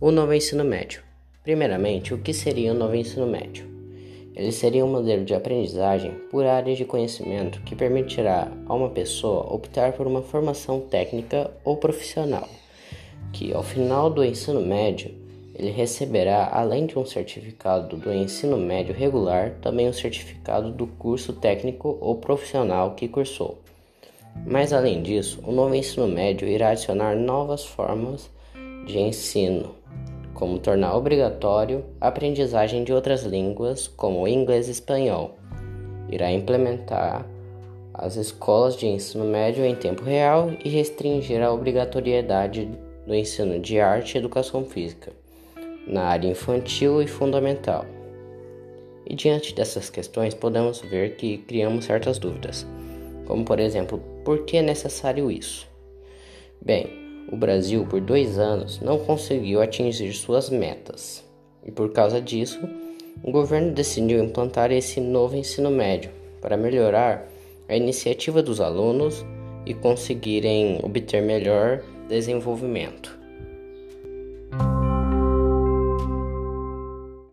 O novo ensino médio. Primeiramente, o que seria o novo ensino médio? Ele seria um modelo de aprendizagem por áreas de conhecimento que permitirá a uma pessoa optar por uma formação técnica ou profissional, que ao final do ensino médio ele receberá, além de um certificado do ensino médio regular, também um certificado do curso técnico ou profissional que cursou. Mas além disso, o novo ensino médio irá adicionar novas formas de ensino, como tornar obrigatório a aprendizagem de outras línguas, como inglês e espanhol. Irá implementar as escolas de ensino médio em tempo real e restringir a obrigatoriedade do ensino de arte e educação física na área infantil e fundamental. E diante dessas questões, podemos ver que criamos certas dúvidas, como por exemplo, por que é necessário isso? Bem, o Brasil, por dois anos, não conseguiu atingir suas metas. E por causa disso, o governo decidiu implantar esse novo ensino médio para melhorar a iniciativa dos alunos e conseguirem obter melhor desenvolvimento.